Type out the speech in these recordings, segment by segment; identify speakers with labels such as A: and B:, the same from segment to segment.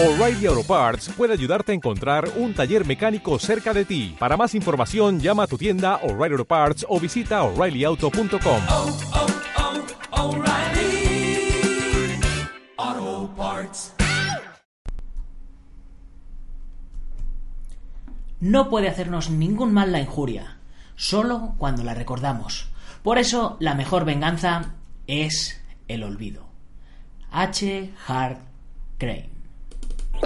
A: O'Reilly Auto Parts puede ayudarte a encontrar un taller mecánico cerca de ti. Para más información, llama a tu tienda O'Reilly Auto Parts o visita oreillyauto.com.
B: oh, oh, Parts.
C: No puede hacernos ningún mal la injuria, solo cuando la recordamos. Por eso, la mejor venganza es el olvido. H. Hart Crane.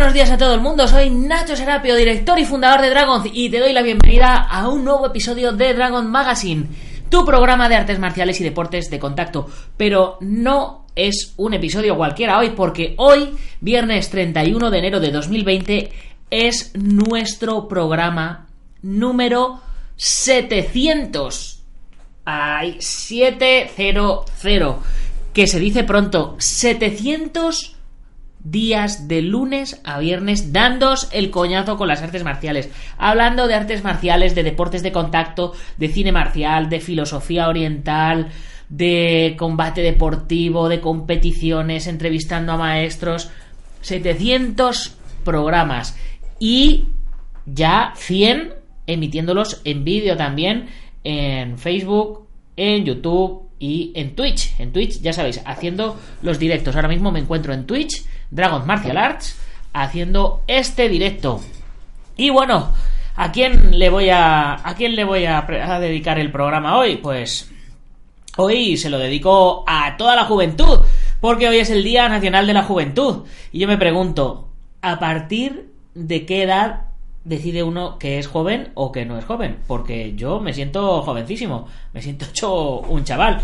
C: Buenos días a todo el mundo, soy Nacho Serapio, director y fundador de Dragon y te doy la bienvenida a un nuevo episodio de Dragon Magazine, tu programa de artes marciales y deportes de contacto. Pero no es un episodio cualquiera hoy, porque hoy, viernes 31 de enero de 2020, es nuestro programa número 700. Ay, 700. Que se dice pronto, 700 días de lunes a viernes dándos el coñazo con las artes marciales, hablando de artes marciales, de deportes de contacto, de cine marcial, de filosofía oriental, de combate deportivo, de competiciones, entrevistando a maestros, 700 programas y ya 100 emitiéndolos en vídeo también en Facebook, en YouTube y en Twitch. En Twitch, ya sabéis, haciendo los directos. Ahora mismo me encuentro en Twitch, Dragon Martial Arts, haciendo este directo. Y bueno, ¿a quién le voy a a quién le voy a, a dedicar el programa hoy? Pues hoy se lo dedico a toda la juventud, porque hoy es el Día Nacional de la Juventud. Y yo me pregunto, ¿a partir de qué edad decide uno que es joven o que no es joven, porque yo me siento jovencísimo, me siento hecho un chaval.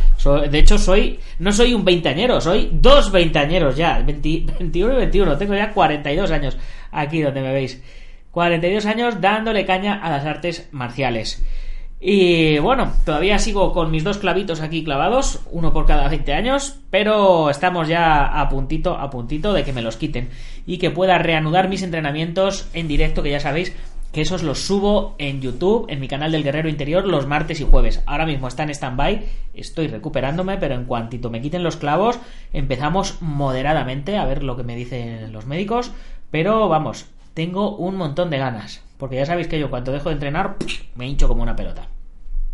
C: De hecho, soy no soy un veinteañero, soy dos veinteañeros ya, 20 21 y 21, tengo ya 42 años aquí donde me veis. 42 años dándole caña a las artes marciales. Y bueno, todavía sigo con mis dos clavitos aquí clavados, uno por cada 20 años, pero estamos ya a puntito, a puntito de que me los quiten y que pueda reanudar mis entrenamientos en directo, que ya sabéis que esos los subo en YouTube, en mi canal del Guerrero Interior, los martes y jueves. Ahora mismo está en stand-by, estoy recuperándome, pero en cuantito me quiten los clavos, empezamos moderadamente a ver lo que me dicen los médicos, pero vamos, tengo un montón de ganas, porque ya sabéis que yo cuando dejo de entrenar me hincho como una pelota.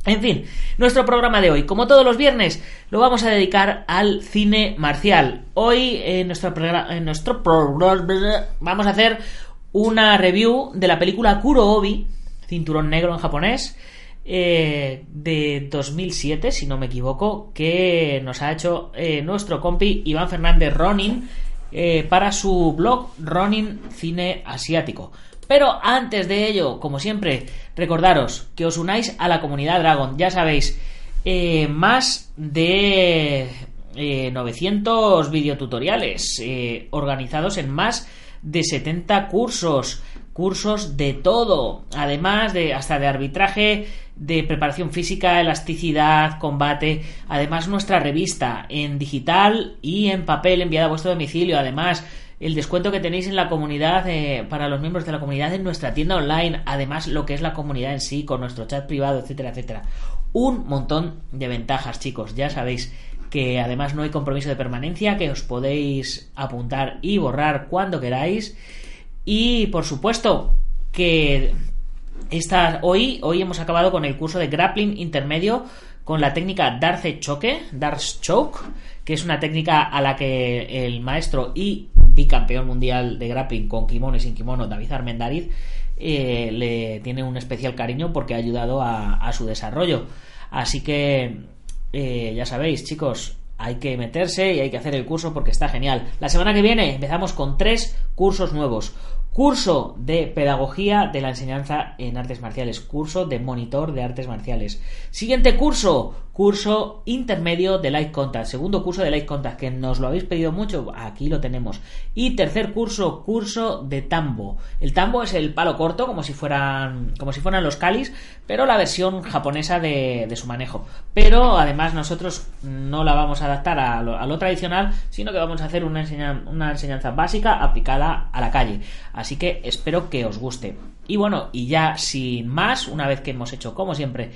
C: En fin, nuestro programa de hoy, como todos los viernes, lo vamos a dedicar al cine marcial. Hoy en nuestro en nuestro programa vamos a hacer una review de la película Kurobi, cinturón negro en japonés, eh, de 2007, si no me equivoco, que nos ha hecho eh, nuestro compi Iván Fernández Ronin eh, para su blog Ronin Cine Asiático. Pero antes de ello, como siempre, recordaros que os unáis a la comunidad Dragon. Ya sabéis, eh, más de eh, 900 videotutoriales eh, organizados en más de 70 cursos. Cursos de todo, además de hasta de arbitraje, de preparación física, elasticidad, combate. Además, nuestra revista en digital y en papel enviada a vuestro domicilio. Además, el descuento que tenéis en la comunidad eh, para los miembros de la comunidad en nuestra tienda online, además lo que es la comunidad en sí, con nuestro chat privado, etcétera, etcétera. Un montón de ventajas, chicos, ya sabéis que además no hay compromiso de permanencia, que os podéis apuntar y borrar cuando queráis. Y por supuesto que hoy, hoy hemos acabado con el curso de grappling intermedio con la técnica Darce Choke, Darce Choke, que es una técnica a la que el maestro y bicampeón mundial de grappling con kimono y sin kimono, David Armendariz, eh, le tiene un especial cariño porque ha ayudado a, su desarrollo. Así que eh, ya sabéis, chicos, hay que meterse y hay que hacer el curso porque está genial. La semana que viene empezamos con tres cursos nuevos. curso de pedagogía de la enseñanza en artes marciales, curso de monitor de artes marciales. Siguiente curso, curso intermedio de Light Contact, segundo curso de Light Contact, que nos lo habéis pedido mucho, aquí lo tenemos. Y tercer curso, curso de tambo. El tambo es el palo corto, como si fueran, como si fueran los calis, pero la versión japonesa de, de su manejo. Pero además nosotros no la vamos a adaptar a lo, tradicional, sino que vamos a hacer una, una enseñanza básica aplicada a la calle. Así que espero que os guste. Y bueno, y ya sin más, una vez que hemos hecho, como siempre,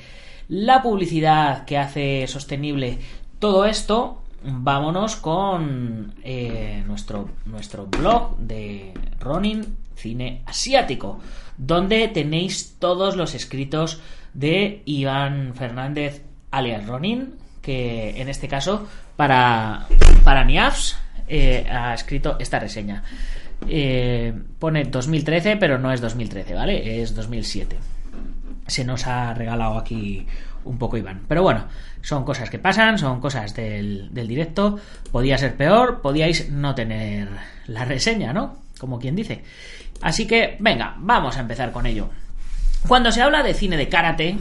C: la publicidad que hace sostenible todo esto, vámonos con eh, nuestro, nuestro blog de Ronin Cine Asiático, donde tenéis todos los escritos de Iván Fernández alias Ronin, que en este caso para, para Niafs eh, ha escrito esta reseña. Eh, pone 2013, pero no es 2013, ¿vale? Es 2007 se nos ha regalado aquí un poco Iván. Pero bueno, son cosas que pasan, son cosas del, del directo. Podía ser peor, podíais no tener la reseña, ¿no? Como quien dice. Así que, venga, vamos a empezar con ello. Cuando se habla de cine de karate,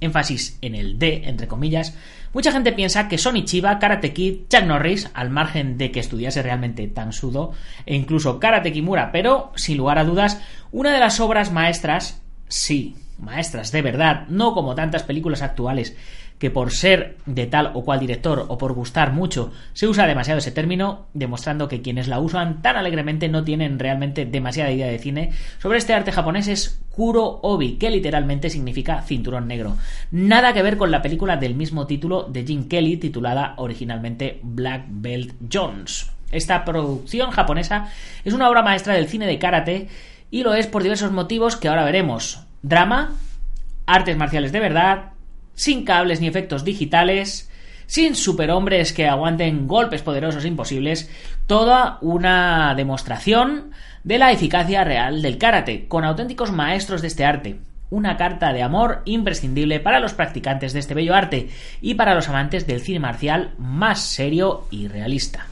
C: énfasis en el D, entre comillas, mucha gente piensa que Sonny Chiba, Karate Kid, Chuck Norris, al margen de que estudiase realmente tan sudo, e incluso Karate Kimura, pero, sin lugar a dudas, una de las obras maestras, sí, maestras de verdad, no como tantas películas actuales que por ser de tal o cual director o por gustar mucho se usa demasiado ese término, demostrando que quienes la usan tan alegremente no tienen realmente demasiada idea de cine. Sobre este arte japonés es Kuro Obi, que literalmente significa cinturón negro. Nada que ver con la película del mismo título de Jim Kelly, titulada originalmente Black Belt Jones. Esta producción japonesa es una obra maestra del cine de karate y lo es por diversos motivos que ahora veremos. Drama, artes marciales de verdad, sin cables ni efectos digitales, sin superhombres que aguanten golpes poderosos imposibles, toda una demostración de la eficacia real del karate, con auténticos maestros de este arte. Una carta de amor imprescindible para los practicantes de este bello arte y para los amantes del cine marcial más serio y realista.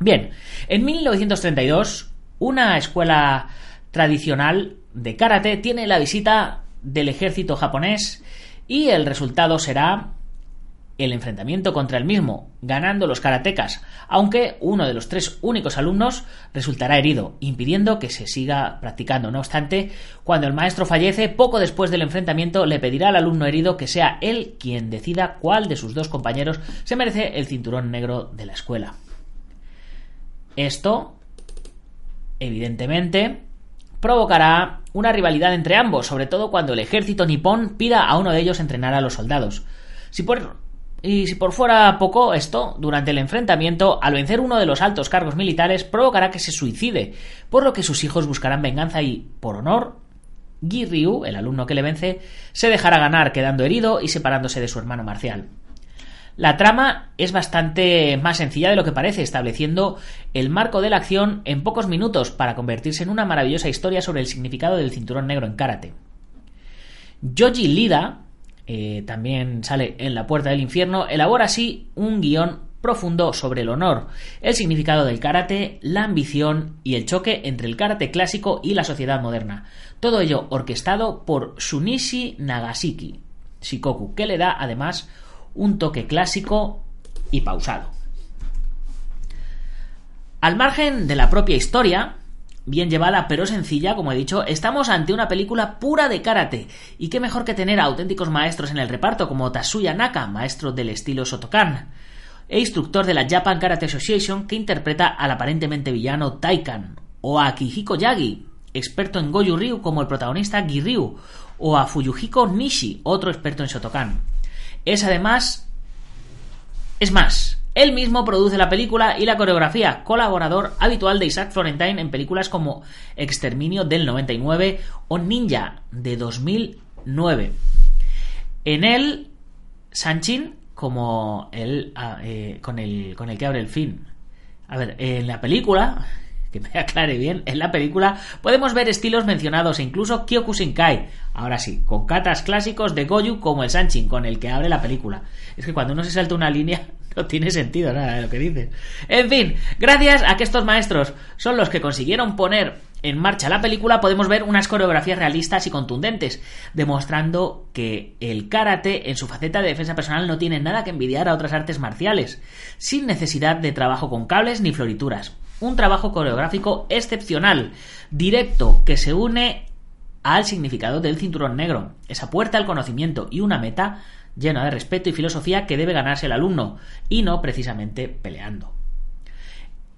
C: Bien, en 1932, una escuela tradicional de karate tiene la visita del ejército japonés y el resultado será el enfrentamiento contra el mismo, ganando los karatecas, aunque uno de los tres únicos alumnos resultará herido, impidiendo que se siga practicando. No obstante, cuando el maestro fallece, poco después del enfrentamiento le pedirá al alumno herido que sea él quien decida cuál de sus dos compañeros se merece el cinturón negro de la escuela. Esto, evidentemente, provocará una rivalidad entre ambos, sobre todo cuando el ejército nipón pida a uno de ellos entrenar a los soldados. Si por, y si por fuera poco, esto, durante el enfrentamiento, al vencer uno de los altos cargos militares, provocará que se suicide, por lo que sus hijos buscarán venganza y, por honor, Gi Ryu, el alumno que le vence, se dejará ganar quedando herido y separándose de su hermano marcial. La trama es bastante más sencilla de lo que parece, estableciendo el marco de la acción en pocos minutos para convertirse en una maravillosa historia sobre el significado del cinturón negro en karate. Yoji Lida, eh, también sale en La Puerta del Infierno, elabora así un guion profundo sobre el honor, el significado del karate, la ambición y el choque entre el karate clásico y la sociedad moderna. Todo ello orquestado por Shunichi Nagasaki, Shikoku, que le da además un toque clásico y pausado. Al margen de la propia historia, bien llevada pero sencilla, como he dicho, estamos ante una película pura de karate. Y qué mejor que tener a auténticos maestros en el reparto como Tatsuya Naka, maestro del estilo Shotokan, e instructor de la Japan Karate Association que interpreta al aparentemente villano Taikan, o a Akihiko Yagi, experto en Goju Ryu como el protagonista Giryu, o a Fuyuhiko Nishi, otro experto en Shotokan. Es además... Es más, él mismo produce la película y la coreografía, colaborador habitual de Isaac Florentine en películas como Exterminio del 99 o Ninja de 2009. En él, Sanchin, como el, ah, eh, con, el, con el que abre el film. A ver, en la película, que me aclare bien, en la película podemos ver estilos mencionados e incluso Kyokushinkai. Ahora sí, con katas clásicos de Goju como el Sanchin, con el que abre la película. Es que cuando uno se salta una línea no tiene sentido nada de lo que dice. En fin, gracias a que estos maestros son los que consiguieron poner en marcha la película podemos ver unas coreografías realistas y contundentes, demostrando que el karate en su faceta de defensa personal no tiene nada que envidiar a otras artes marciales, sin necesidad de trabajo con cables ni florituras. Un trabajo coreográfico excepcional, directo, que se une al significado del cinturón negro, esa puerta al conocimiento y una meta llena de respeto y filosofía que debe ganarse el alumno, y no precisamente peleando.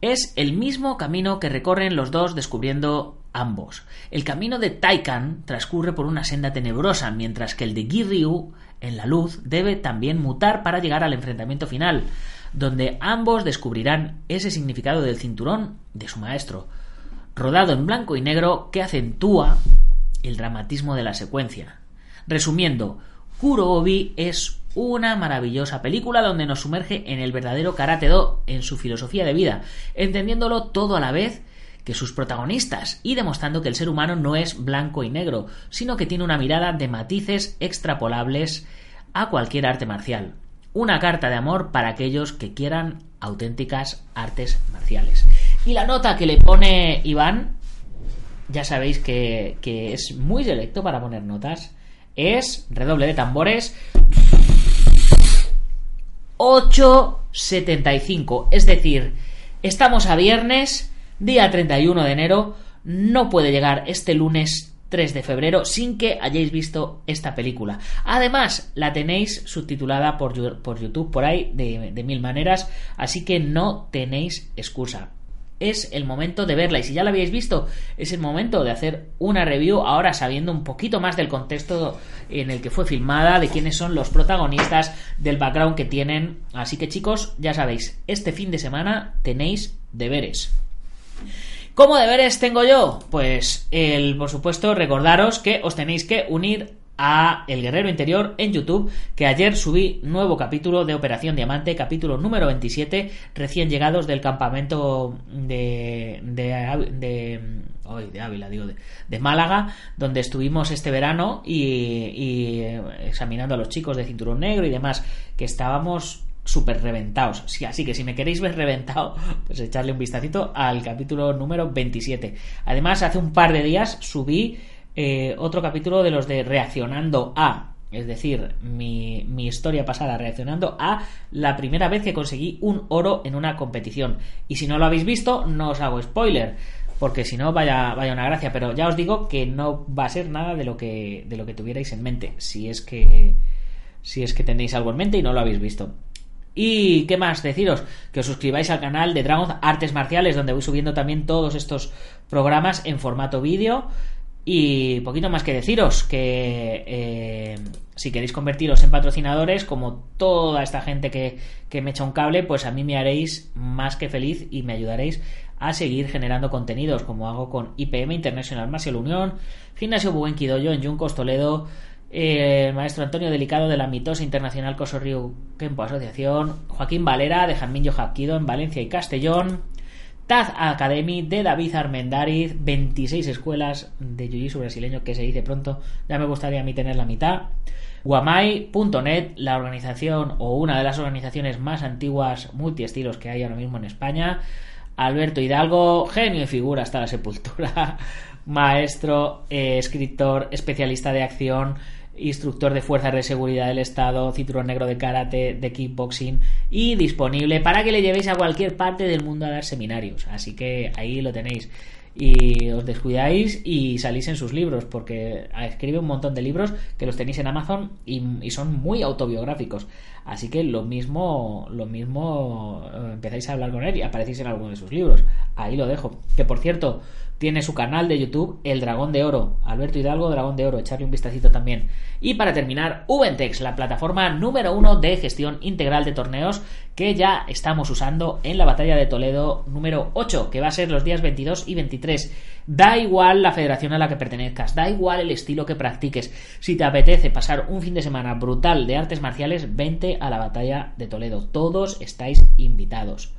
C: Es el mismo camino que recorren los dos descubriendo ambos. El camino de Taikan transcurre por una senda tenebrosa, mientras que el de Giryu, en la luz, debe también mutar para llegar al enfrentamiento final, donde ambos descubrirán ese significado del cinturón de su maestro, rodado en blanco y negro que acentúa el dramatismo de la secuencia. Resumiendo, Kurobi es una maravillosa película donde nos sumerge en el verdadero Karate Do, en su filosofía de vida, entendiéndolo todo a la vez que sus protagonistas y demostrando que el ser humano no es blanco y negro, sino que tiene una mirada de matices extrapolables a cualquier arte marcial. Una carta de amor para aquellos que quieran auténticas artes marciales. Y la nota que le pone Iván, ya sabéis que, que es muy selecto para poner notas, es redoble de tambores 8.75. Es decir, estamos a viernes, día 31 de enero, no puede llegar este lunes 3 de febrero sin que hayáis visto esta película. Además, la tenéis subtitulada por, por YouTube por ahí de, de mil maneras, así que no tenéis excusa es el momento de verla. Y si ya la habéis visto, es el momento de hacer una review ahora sabiendo un poquito más del contexto en el que fue filmada, de quiénes son los protagonistas, del background que tienen. Así que chicos, ya sabéis, este fin de semana tenéis deberes. ¿Cómo deberes tengo yo? Pues el, por supuesto, recordaros que os tenéis que unir a El Guerrero Interior en YouTube, que ayer subí nuevo capítulo de Operación Diamante, capítulo número 27, recién llegados del campamento de, de, de, de Ávila, digo, de, Málaga, donde estuvimos este verano y, y examinando a los chicos de Cinturón Negro y demás, que estábamos súper reventados. Sí, así que si me queréis ver reventado, pues echarle un vistacito al capítulo número 27. Además, hace un par de días subí eh, otro capítulo de los de reaccionando a, es decir, mi, mi, historia pasada reaccionando a la primera vez que conseguí un oro en una competición. Y si no lo habéis visto, no os hago spoiler, porque si no, vaya, vaya una gracia. Pero ya os digo que no va a ser nada de lo que, de lo que tuvierais en mente, si es que, si es que tenéis algo en mente y no lo habéis visto. Y qué más deciros, que os suscribáis al canal de Dragon Artes Marciales, donde voy subiendo también todos estos programas en formato vídeo. Y poquito más que deciros que eh, si queréis convertiros en patrocinadores, como toda esta gente que, que, me echa un cable, pues a mí me haréis más que feliz y me ayudaréis a seguir generando contenidos, como hago con IPM International Martial Unión, Gimnasio Buenquidoyo en Yuncos, Toledo, eh, el maestro Antonio Delicado de la Mitosa Internacional Cosorriu Kempo Asociación, Joaquín Valera de Jarminho Jaquido en Valencia y Castellón, Taz Academy de David Armendariz, 26 escuelas de jiu brasileño que se dice pronto, ya me gustaría a mí tener la mitad. Guamai.net, la organización o una de las organizaciones más antiguas multiestilos que hay ahora mismo en España. Alberto Hidalgo, genio y figura hasta la sepultura, maestro, eh, escritor, especialista de acción, instructor de fuerzas de seguridad del Estado, cinturón negro de karate, de kickboxing y disponible para que le llevéis a cualquier parte del mundo a dar seminarios. Así que ahí lo tenéis. Y os descuidáis y salís en sus libros, porque escribe un montón de libros que los tenéis en Amazon y, y son muy autobiográficos. Así que lo mismo, lo mismo eh, empezáis a hablar con él y aparecéis en alguno de sus libros. Ahí lo dejo. Que por cierto, tiene su canal de YouTube, El Dragón de Oro. Alberto Hidalgo, Dragón de Oro. Echarle un vistacito también. Y para terminar, Ubentex, la plataforma número uno de gestión integral de torneos que ya estamos usando en la batalla de Toledo número 8, que va a ser los días 22 y 23. Da igual la federación a la que pertenezcas, da igual el estilo que practiques. Si te apetece pasar un fin de semana brutal de artes marciales, vente a la batalla de Toledo. Todos estáis invitados.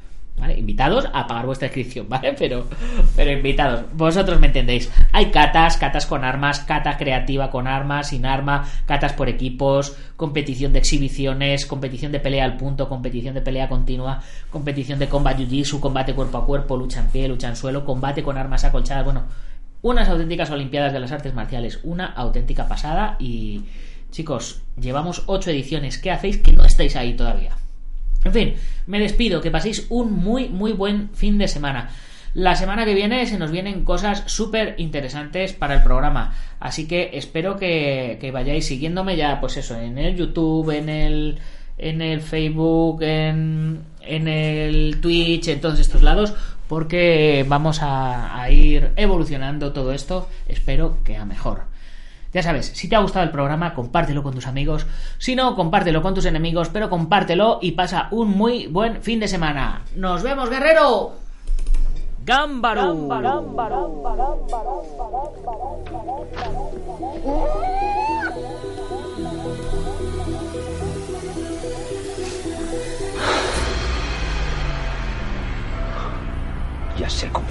C: Invitados a pagar vuestra inscripción, ¿vale? Pero, pero invitados, vosotros me entendéis. Hay catas, catas con armas, cata creativa con armas, sin arma, catas por equipos, competición de exhibiciones, competición de pelea al punto, competición de pelea continua, competición de combate jiu-jitsu, combate cuerpo a cuerpo, lucha en pie, lucha en suelo, combate con armas acolchadas, bueno, unas auténticas Olimpiadas de las Artes Marciales, una auténtica pasada y chicos, llevamos ocho ediciones, ¿qué hacéis que no estáis ahí todavía? En fin, me despido, que paséis un muy, muy buen fin de semana. La semana que viene se nos vienen cosas súper interesantes para el programa. Así que espero que, vayáis siguiéndome ya, pues eso, en el YouTube, en el, en el Facebook, en, en el Twitch, en todos estos lados, porque vamos a, a ir evolucionando todo esto. Espero que a mejor. Ya sabes, si te ha gustado el programa, compártelo con tus amigos. Si no, compártelo con tus enemigos, pero compártelo y pasa un muy buen fin de semana. ¡Nos vemos, guerrero! ¡Gámbaro!
D: Ya sé Kung.